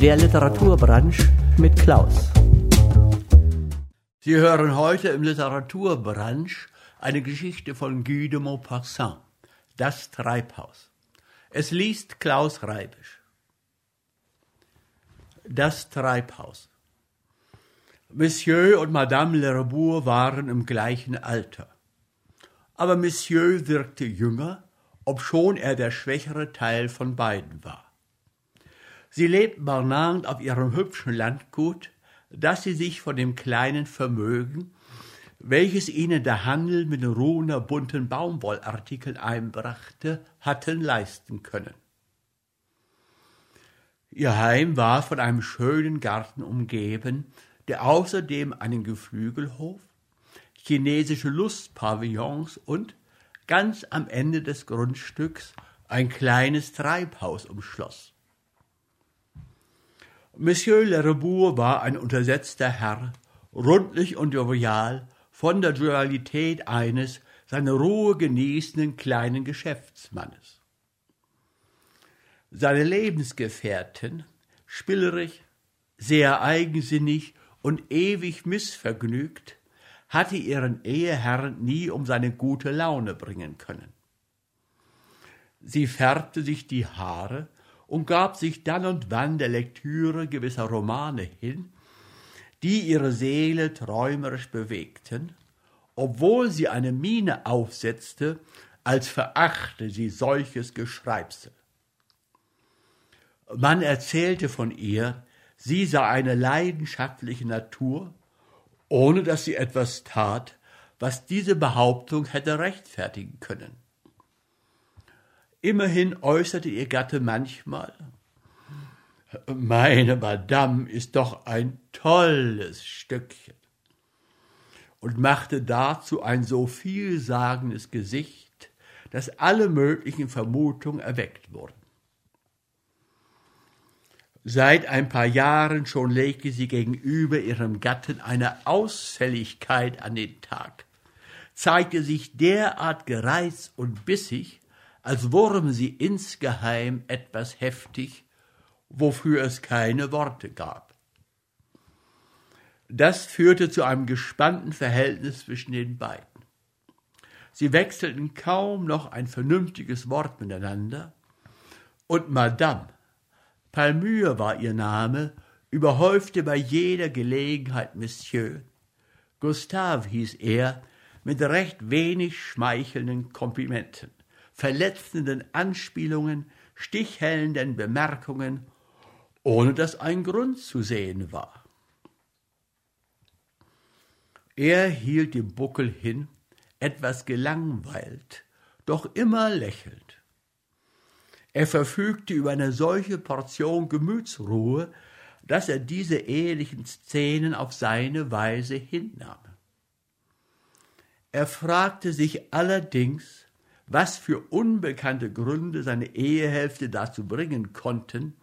Der Literaturbranche mit Klaus. Sie hören heute im Literaturbranche eine Geschichte von Guy de Maupassant, Das Treibhaus. Es liest Klaus Reibisch. Das Treibhaus. Monsieur und Madame Lerbourg waren im gleichen Alter. Aber Monsieur wirkte jünger, obschon er der schwächere Teil von beiden war. Sie lebten Barnard auf ihrem hübschen Landgut, das sie sich von dem kleinen Vermögen, welches ihnen der Handel mit ruhender bunten Baumwollartikeln einbrachte, hatten leisten können. Ihr Heim war von einem schönen Garten umgeben, der außerdem einen Geflügelhof, chinesische Lustpavillons und ganz am Ende des Grundstücks ein kleines Treibhaus umschloss. Monsieur Lerbourg war ein untersetzter Herr, rundlich und jovial, von der Dualität eines seine Ruhe genießenden kleinen Geschäftsmannes. Seine Lebensgefährtin, spillerig, sehr eigensinnig und ewig missvergnügt, hatte ihren Eheherrn nie um seine gute Laune bringen können. Sie färbte sich die Haare und gab sich dann und wann der Lektüre gewisser Romane hin, die ihre Seele träumerisch bewegten, obwohl sie eine Miene aufsetzte, als verachte sie solches Geschreibsel. Man erzählte von ihr, sie sei eine leidenschaftliche Natur, ohne dass sie etwas tat, was diese Behauptung hätte rechtfertigen können. Immerhin äußerte ihr Gatte manchmal, meine Madame ist doch ein tolles Stückchen und machte dazu ein so vielsagendes Gesicht, dass alle möglichen Vermutungen erweckt wurden. Seit ein paar Jahren schon legte sie gegenüber ihrem Gatten eine Ausfälligkeit an den Tag, zeigte sich derart gereizt und bissig, als wurm sie insgeheim etwas heftig, wofür es keine Worte gab. Das führte zu einem gespannten Verhältnis zwischen den beiden. Sie wechselten kaum noch ein vernünftiges Wort miteinander, und Madame, Palmyre war ihr Name, überhäufte bei jeder Gelegenheit Monsieur. Gustave hieß er, mit recht wenig schmeichelnden Komplimenten verletzenden Anspielungen, stichhellenden Bemerkungen, ohne dass ein Grund zu sehen war. Er hielt den Buckel hin, etwas gelangweilt, doch immer lächelnd. Er verfügte über eine solche Portion Gemütsruhe, dass er diese ehelichen Szenen auf seine Weise hinnahm. Er fragte sich allerdings, was für unbekannte Gründe seine Ehehälfte dazu bringen konnten,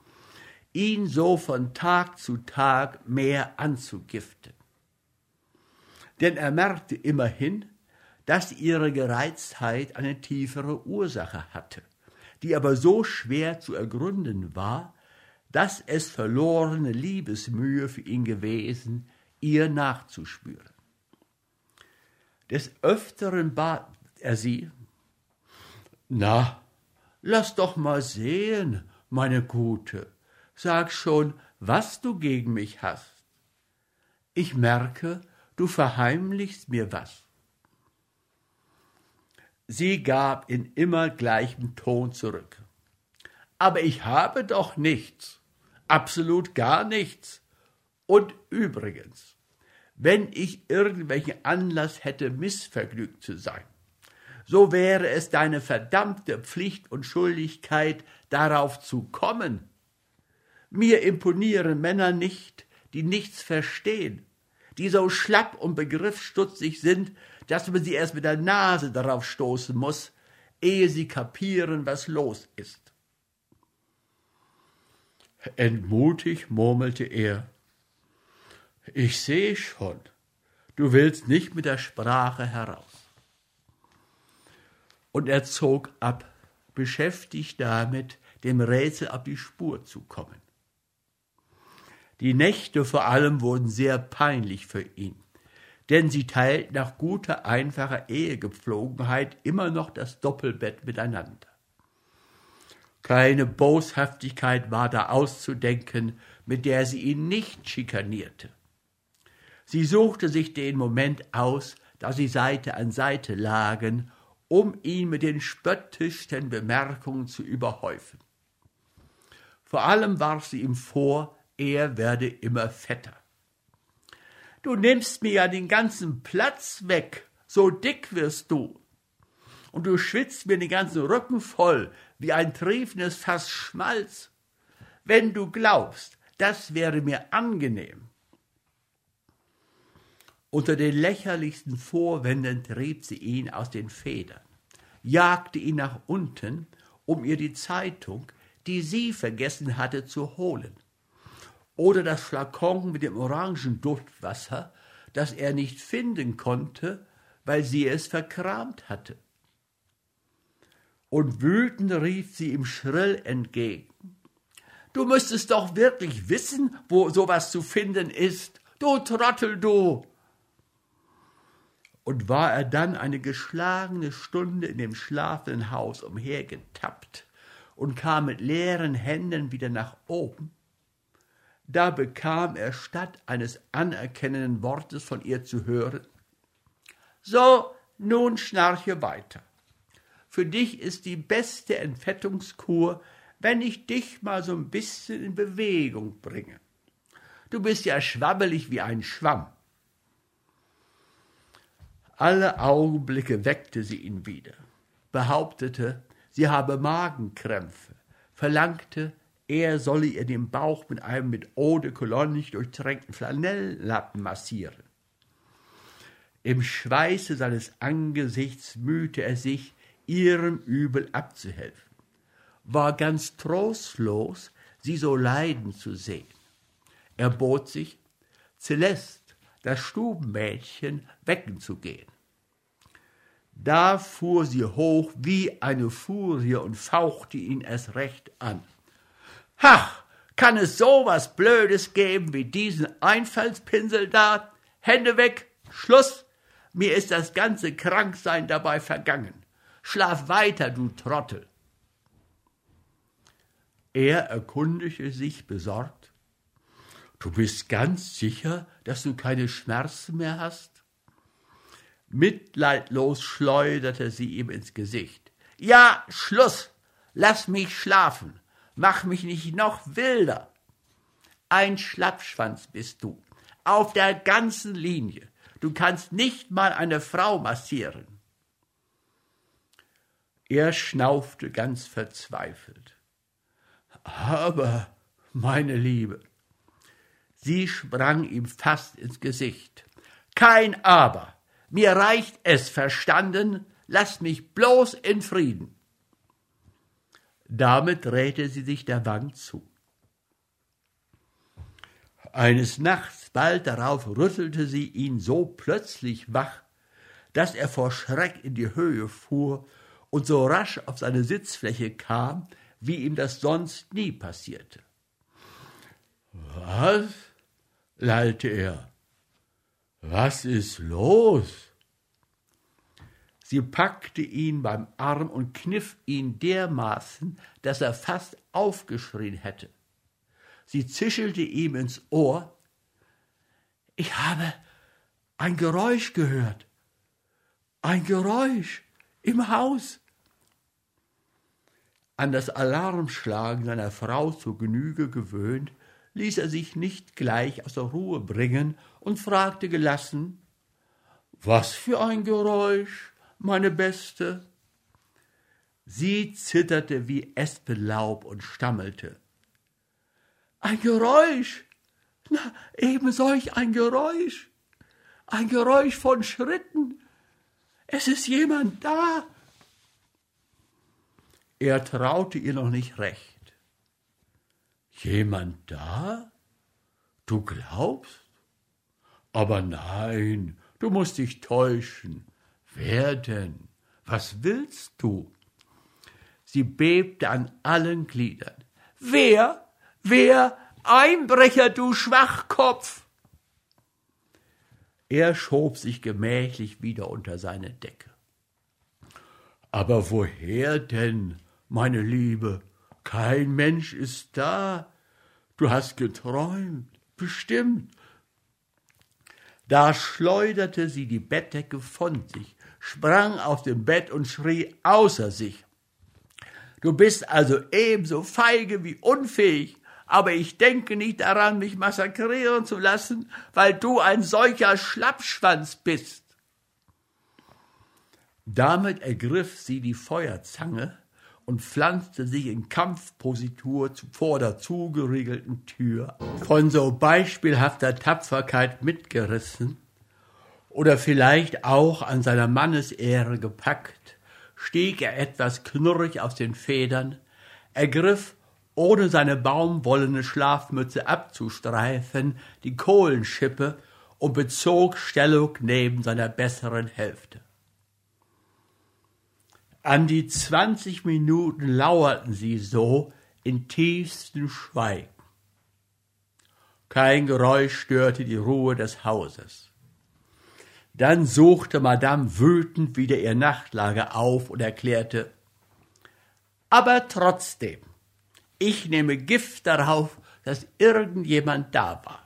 ihn so von Tag zu Tag mehr anzugiften. Denn er merkte immerhin, dass ihre Gereiztheit eine tiefere Ursache hatte, die aber so schwer zu ergründen war, dass es verlorene Liebesmühe für ihn gewesen, ihr nachzuspüren. Des Öfteren bat er sie, na, lass doch mal sehen, meine Gute, sag schon, was du gegen mich hast. Ich merke, du verheimlichst mir was. Sie gab in immer gleichem Ton zurück. Aber ich habe doch nichts, absolut gar nichts. Und übrigens, wenn ich irgendwelchen Anlass hätte, missvergnügt zu sein, so wäre es deine verdammte Pflicht und Schuldigkeit, darauf zu kommen. Mir imponieren Männer nicht, die nichts verstehen, die so schlapp und begriffsstutzig sind, dass man sie erst mit der Nase darauf stoßen muss, ehe sie kapieren, was los ist. Entmutig murmelte er, ich sehe schon, du willst nicht mit der Sprache heraus und er zog ab, beschäftigt damit, dem Rätsel auf die Spur zu kommen. Die Nächte vor allem wurden sehr peinlich für ihn, denn sie teilten nach guter, einfacher Ehegepflogenheit immer noch das Doppelbett miteinander. Keine Boshaftigkeit war da auszudenken, mit der sie ihn nicht schikanierte. Sie suchte sich den Moment aus, da sie Seite an Seite lagen, um ihn mit den spöttischsten Bemerkungen zu überhäufen. Vor allem warf sie ihm vor, er werde immer fetter. Du nimmst mir ja den ganzen Platz weg, so dick wirst du. Und du schwitzt mir den ganzen Rücken voll, wie ein triefendes Fass Schmalz. Wenn du glaubst, das wäre mir angenehm. Unter den lächerlichsten Vorwänden trieb sie ihn aus den Federn, jagte ihn nach unten, um ihr die Zeitung, die sie vergessen hatte, zu holen. Oder das Flakon mit dem Orangenduftwasser, das er nicht finden konnte, weil sie es verkramt hatte. Und wütend rief sie ihm schrill entgegen. Du müsstest doch wirklich wissen, wo sowas zu finden ist. Du Trottel, du! Und war er dann eine geschlagene Stunde in dem schlafenden Haus umhergetappt, und kam mit leeren Händen wieder nach oben, da bekam er statt eines anerkennenden Wortes von ihr zu hören, so, nun schnarche weiter. Für dich ist die beste Entfettungskur, wenn ich dich mal so ein bisschen in Bewegung bringe. Du bist ja schwabbelig wie ein Schwamm. Alle Augenblicke weckte sie ihn wieder, behauptete, sie habe Magenkrämpfe, verlangte, er solle ihr den Bauch mit einem mit Eau de Cologne durchtränkten Flanelllappen massieren. Im Schweiße seines Angesichts mühte er sich, ihrem Übel abzuhelfen, war ganz trostlos, sie so leiden zu sehen. Er bot sich, Celeste, das Stubenmädchen, wecken zu gehen. Da fuhr sie hoch wie eine Furie und fauchte ihn erst recht an. Ach, kann es so was Blödes geben wie diesen Einfallspinsel da? Hände weg, Schluss. Mir ist das ganze Kranksein dabei vergangen. Schlaf weiter, du Trottel. Er erkundigte sich besorgt. Du bist ganz sicher, dass du keine Schmerzen mehr hast? Mitleidlos schleuderte sie ihm ins Gesicht. Ja, Schluss. Lass mich schlafen. Mach mich nicht noch wilder. Ein Schlappschwanz bist du. Auf der ganzen Linie. Du kannst nicht mal eine Frau massieren. Er schnaufte ganz verzweifelt. Aber, meine Liebe, sie sprang ihm fast ins Gesicht. Kein Aber. Mir reicht es, verstanden, lasst mich bloß in Frieden. Damit drehte sie sich der Wand zu. Eines Nachts bald darauf rüttelte sie ihn so plötzlich wach, dass er vor Schreck in die Höhe fuhr und so rasch auf seine Sitzfläche kam, wie ihm das sonst nie passierte. Was? Lallte er. Was ist los? Sie packte ihn beim Arm und kniff ihn dermaßen, dass er fast aufgeschrien hätte. Sie zischelte ihm ins Ohr. Ich habe ein Geräusch gehört. Ein Geräusch im Haus. An das Alarmschlagen seiner Frau zur Genüge gewöhnt, ließ er sich nicht gleich aus der Ruhe bringen und fragte gelassen Was für ein Geräusch, meine Beste? Sie zitterte wie Espenlaub und stammelte. Ein Geräusch. Na, eben solch ein Geräusch. Ein Geräusch von Schritten. Es ist jemand da. Er traute ihr noch nicht recht. Jemand da? Du glaubst? Aber nein, du musst dich täuschen. Wer denn? Was willst du? Sie bebte an allen Gliedern. Wer? Wer? Einbrecher, du Schwachkopf! Er schob sich gemächlich wieder unter seine Decke. Aber woher denn, meine Liebe? Kein Mensch ist da. Du hast geträumt, bestimmt. Da schleuderte sie die Bettdecke von sich, sprang auf dem Bett und schrie außer sich. Du bist also ebenso feige wie unfähig, aber ich denke nicht daran, mich massakrieren zu lassen, weil du ein solcher Schlappschwanz bist. Damit ergriff sie die Feuerzange und pflanzte sich in Kampfpositur vor der zugeriegelten Tür. Von so beispielhafter Tapferkeit mitgerissen oder vielleicht auch an seiner Mannesehre gepackt, stieg er etwas knurrig aus den Federn, ergriff, ohne seine baumwollene Schlafmütze abzustreifen, die Kohlenschippe und bezog Stellung neben seiner besseren Hälfte. An die zwanzig Minuten lauerten sie so in tiefstem Schweigen. Kein Geräusch störte die Ruhe des Hauses. Dann suchte Madame wütend wieder ihr Nachtlager auf und erklärte, aber trotzdem, ich nehme Gift darauf, dass irgendjemand da war.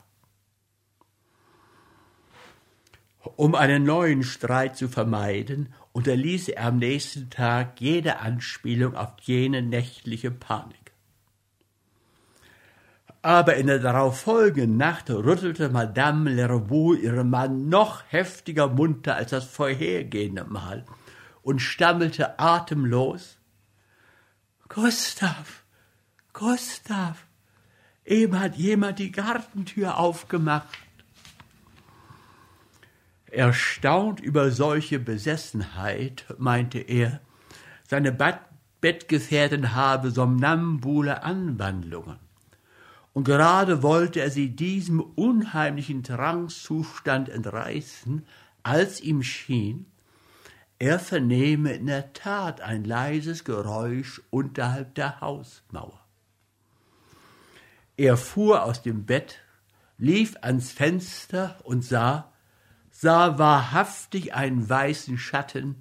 Um einen neuen Streit zu vermeiden, unterließ er am nächsten Tag jede Anspielung auf jene nächtliche Panik. Aber in der darauffolgenden Nacht rüttelte Madame Lerboux ihren Mann noch heftiger munter als das vorhergehende Mal und stammelte atemlos Gustav, Gustav, eben hat jemand die Gartentür aufgemacht. Erstaunt über solche Besessenheit, meinte er, seine Bettgefährtin habe somnambule Anwandlungen. Und gerade wollte er sie diesem unheimlichen Trangszustand entreißen, als ihm schien, er vernehme in der Tat ein leises Geräusch unterhalb der Hausmauer. Er fuhr aus dem Bett, lief ans Fenster und sah, sah wahrhaftig einen weißen Schatten,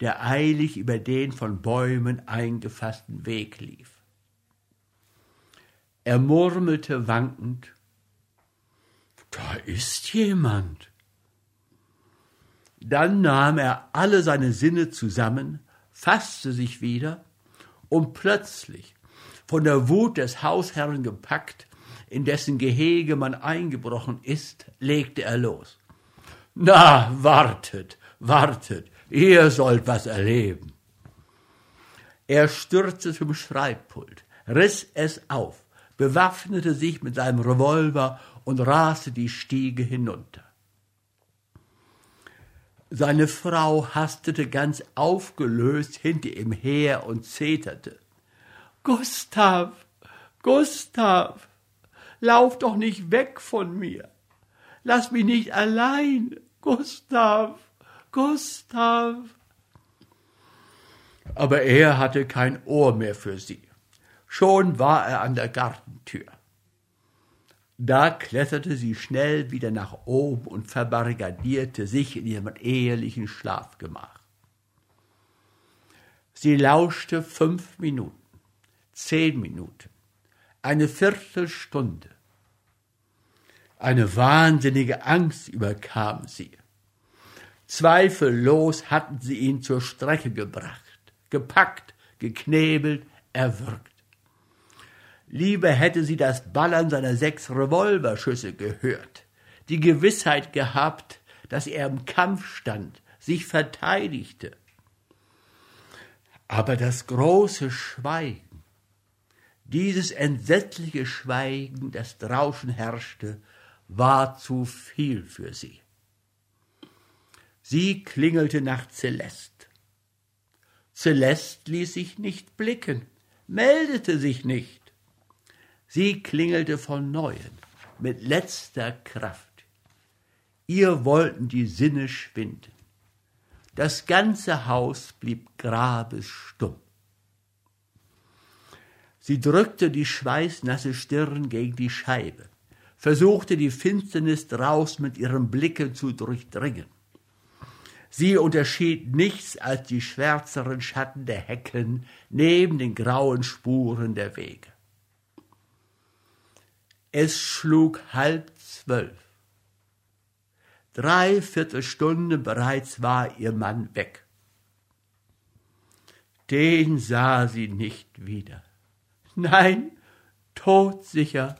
der eilig über den von Bäumen eingefassten Weg lief. Er murmelte wankend Da ist jemand. Dann nahm er alle seine Sinne zusammen, fasste sich wieder, und plötzlich, von der Wut des Hausherrn gepackt, in dessen Gehege man eingebrochen ist, legte er los. Na, wartet, wartet, ihr sollt was erleben. Er stürzte zum Schreibpult, riss es auf, bewaffnete sich mit seinem Revolver und raste die Stiege hinunter. Seine Frau hastete ganz aufgelöst hinter ihm her und zeterte. Gustav, Gustav, lauf doch nicht weg von mir. Lass mich nicht allein. Gustav, Gustav. Aber er hatte kein Ohr mehr für sie. Schon war er an der Gartentür. Da kletterte sie schnell wieder nach oben und verbarrikadierte sich in ihrem ehelichen Schlafgemach. Sie lauschte fünf Minuten, zehn Minuten, eine Viertelstunde. Eine wahnsinnige Angst überkam sie. Zweifellos hatten sie ihn zur Strecke gebracht, gepackt, geknebelt, erwürgt. Lieber hätte sie das Ballern seiner sechs Revolverschüsse gehört, die Gewissheit gehabt, dass er im Kampf stand, sich verteidigte. Aber das große Schweigen, dieses entsetzliche Schweigen, das draußen herrschte, war zu viel für sie. Sie klingelte nach Celeste. Celeste ließ sich nicht blicken, meldete sich nicht. Sie klingelte von neuem, mit letzter Kraft. Ihr wollten die Sinne schwinden. Das ganze Haus blieb grabesstumm. Sie drückte die schweißnasse Stirn gegen die Scheibe, versuchte die Finsternis draus mit ihrem Blicke zu durchdringen. Sie unterschied nichts als die schwärzeren Schatten der Hecken neben den grauen Spuren der Wege. Es schlug halb zwölf. Dreiviertel Stunde bereits war ihr Mann weg. Den sah sie nicht wieder. Nein, todsicher,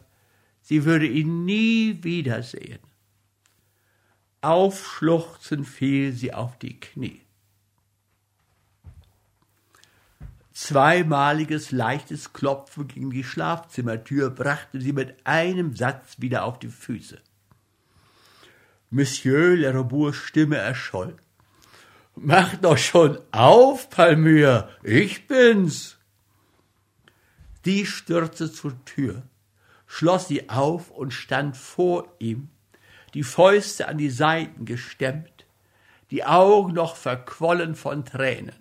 sie würde ihn nie wiedersehen. Aufschluchzend fiel sie auf die Knie. Zweimaliges leichtes Klopfen gegen die Schlafzimmertür brachte sie mit einem Satz wieder auf die Füße. Monsieur Lerebours Stimme erscholl. Mach doch schon auf, Palmyre, ich bin's. Die stürzte zur Tür, schloss sie auf und stand vor ihm, die Fäuste an die Seiten gestemmt, die Augen noch verquollen von Tränen.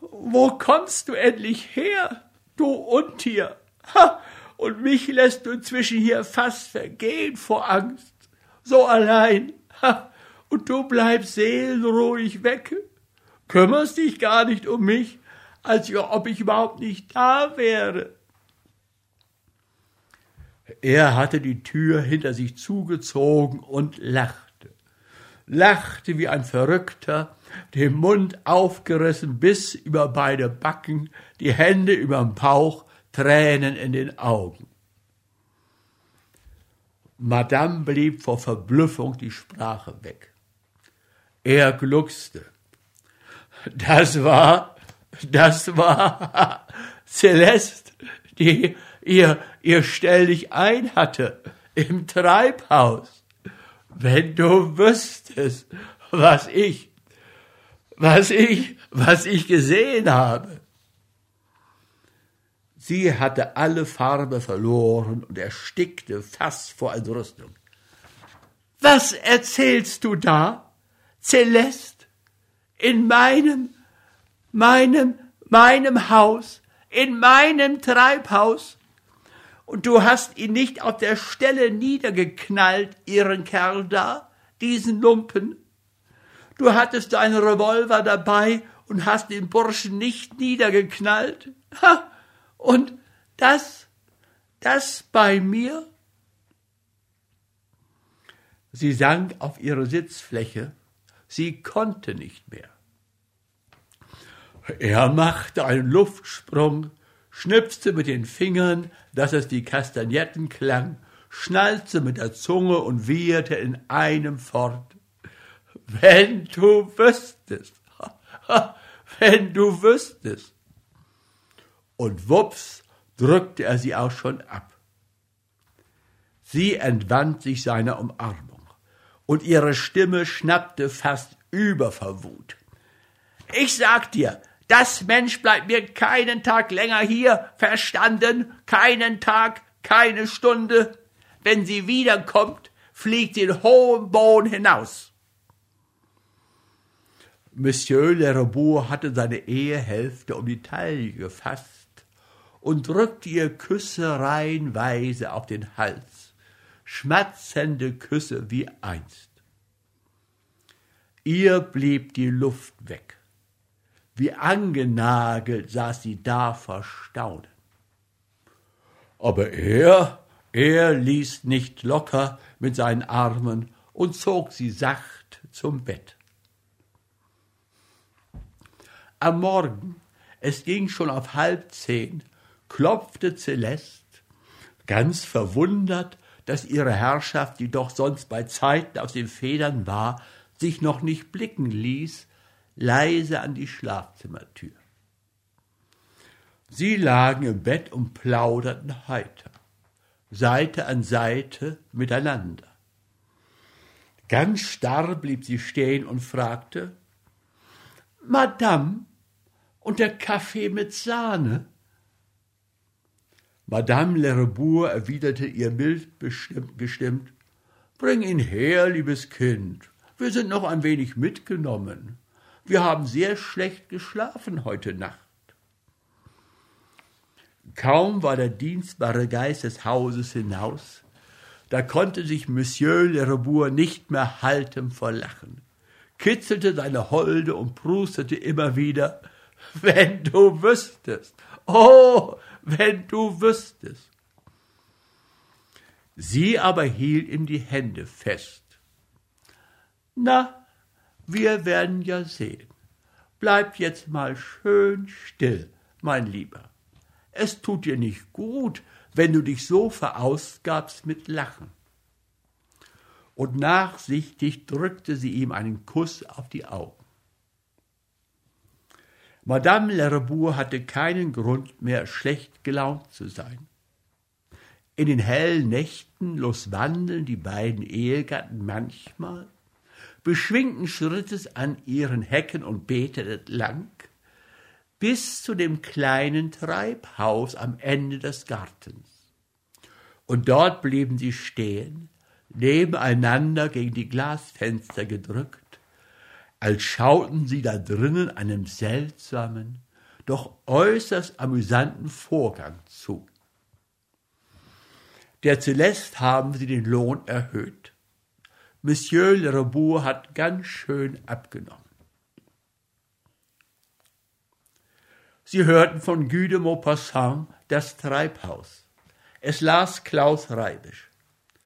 Wo kommst du endlich her, du Untier? Ha, und mich lässt du inzwischen hier fast vergehen vor Angst. So allein. Ha, und du bleibst seelenruhig weg. Kümmerst dich gar nicht um mich, als ob ich überhaupt nicht da wäre. Er hatte die Tür hinter sich zugezogen und lachte, lachte wie ein Verrückter, den Mund aufgerissen bis über beide Backen, die Hände überm Bauch, Tränen in den Augen. Madame blieb vor Verblüffung die Sprache weg. Er gluckste. Das war, das war Celeste, die ihr, ihr Stell dich ein hatte im Treibhaus. Wenn du wüsstest, was ich, was ich, was ich gesehen habe. Sie hatte alle Farbe verloren und erstickte fast vor Entrüstung. Was erzählst du da, Celeste? In meinem, meinem, meinem Haus, in meinem Treibhaus? Und du hast ihn nicht auf der Stelle niedergeknallt, ihren Kerl da, diesen Lumpen. Du hattest deinen Revolver dabei und hast den Burschen nicht niedergeknallt. Ha! Und das, das bei mir? Sie sank auf ihre Sitzfläche. Sie konnte nicht mehr. Er machte einen Luftsprung, schnipste mit den Fingern, dass es die Kastagnetten klang, schnalzte mit der Zunge und wieherte in einem fort. Wenn du wüsstest, wenn du wüsstest. Und wups drückte er sie auch schon ab. Sie entwand sich seiner Umarmung, und ihre Stimme schnappte fast über vor Wut. Ich sag dir, das Mensch bleibt mir keinen Tag länger hier, verstanden? Keinen Tag, keine Stunde. Wenn sie wiederkommt, fliegt sie in hohem Boden hinaus. Monsieur Lerebourg hatte seine Ehehälfte um die Taille gefasst und drückte ihr Küsse reihenweise auf den Hals, schmatzende Küsse wie einst. Ihr blieb die Luft weg. Wie angenagelt saß sie da vor Staunen. Aber er, er ließ nicht locker mit seinen Armen und zog sie sacht zum Bett. Am Morgen, es ging schon auf halb zehn, klopfte Celeste, ganz verwundert, dass ihre Herrschaft, die doch sonst bei Zeiten aus den Federn war, sich noch nicht blicken ließ, leise an die Schlafzimmertür. Sie lagen im Bett und plauderten heiter, Seite an Seite miteinander. Ganz starr blieb sie stehen und fragte, Madame, und der Kaffee mit Sahne? Madame Lerebourg erwiderte ihr mild bestimmt, gestimmt, Bring ihn her, liebes Kind, wir sind noch ein wenig mitgenommen. Wir haben sehr schlecht geschlafen heute Nacht. Kaum war der dienstbare Geist des Hauses hinaus, da konnte sich Monsieur Le Rebour nicht mehr halten vor Lachen, kitzelte seine Holde und prustete immer wieder, wenn du wüsstest, oh, wenn du wüsstest. Sie aber hielt ihm die Hände fest. Na, wir werden ja sehen. Bleib jetzt mal schön still, mein Lieber. Es tut dir nicht gut, wenn du dich so verausgabst mit Lachen. Und nachsichtig drückte sie ihm einen Kuss auf die Augen. Madame Lerbourg hatte keinen Grund mehr, schlecht gelaunt zu sein. In den hellen Nächten loswandeln die beiden Ehegatten manchmal, beschwingten Schrittes an ihren Hecken und Beeten entlang, bis zu dem kleinen Treibhaus am Ende des Gartens. Und dort blieben sie stehen, nebeneinander gegen die Glasfenster gedrückt, als schauten sie da drinnen einem seltsamen, doch äußerst amüsanten Vorgang zu. Der Celeste haben sie den Lohn erhöht. Monsieur Le Rebour hat ganz schön abgenommen. Sie hörten von Guy de Maupassant das Treibhaus. Es las Klaus Reibisch.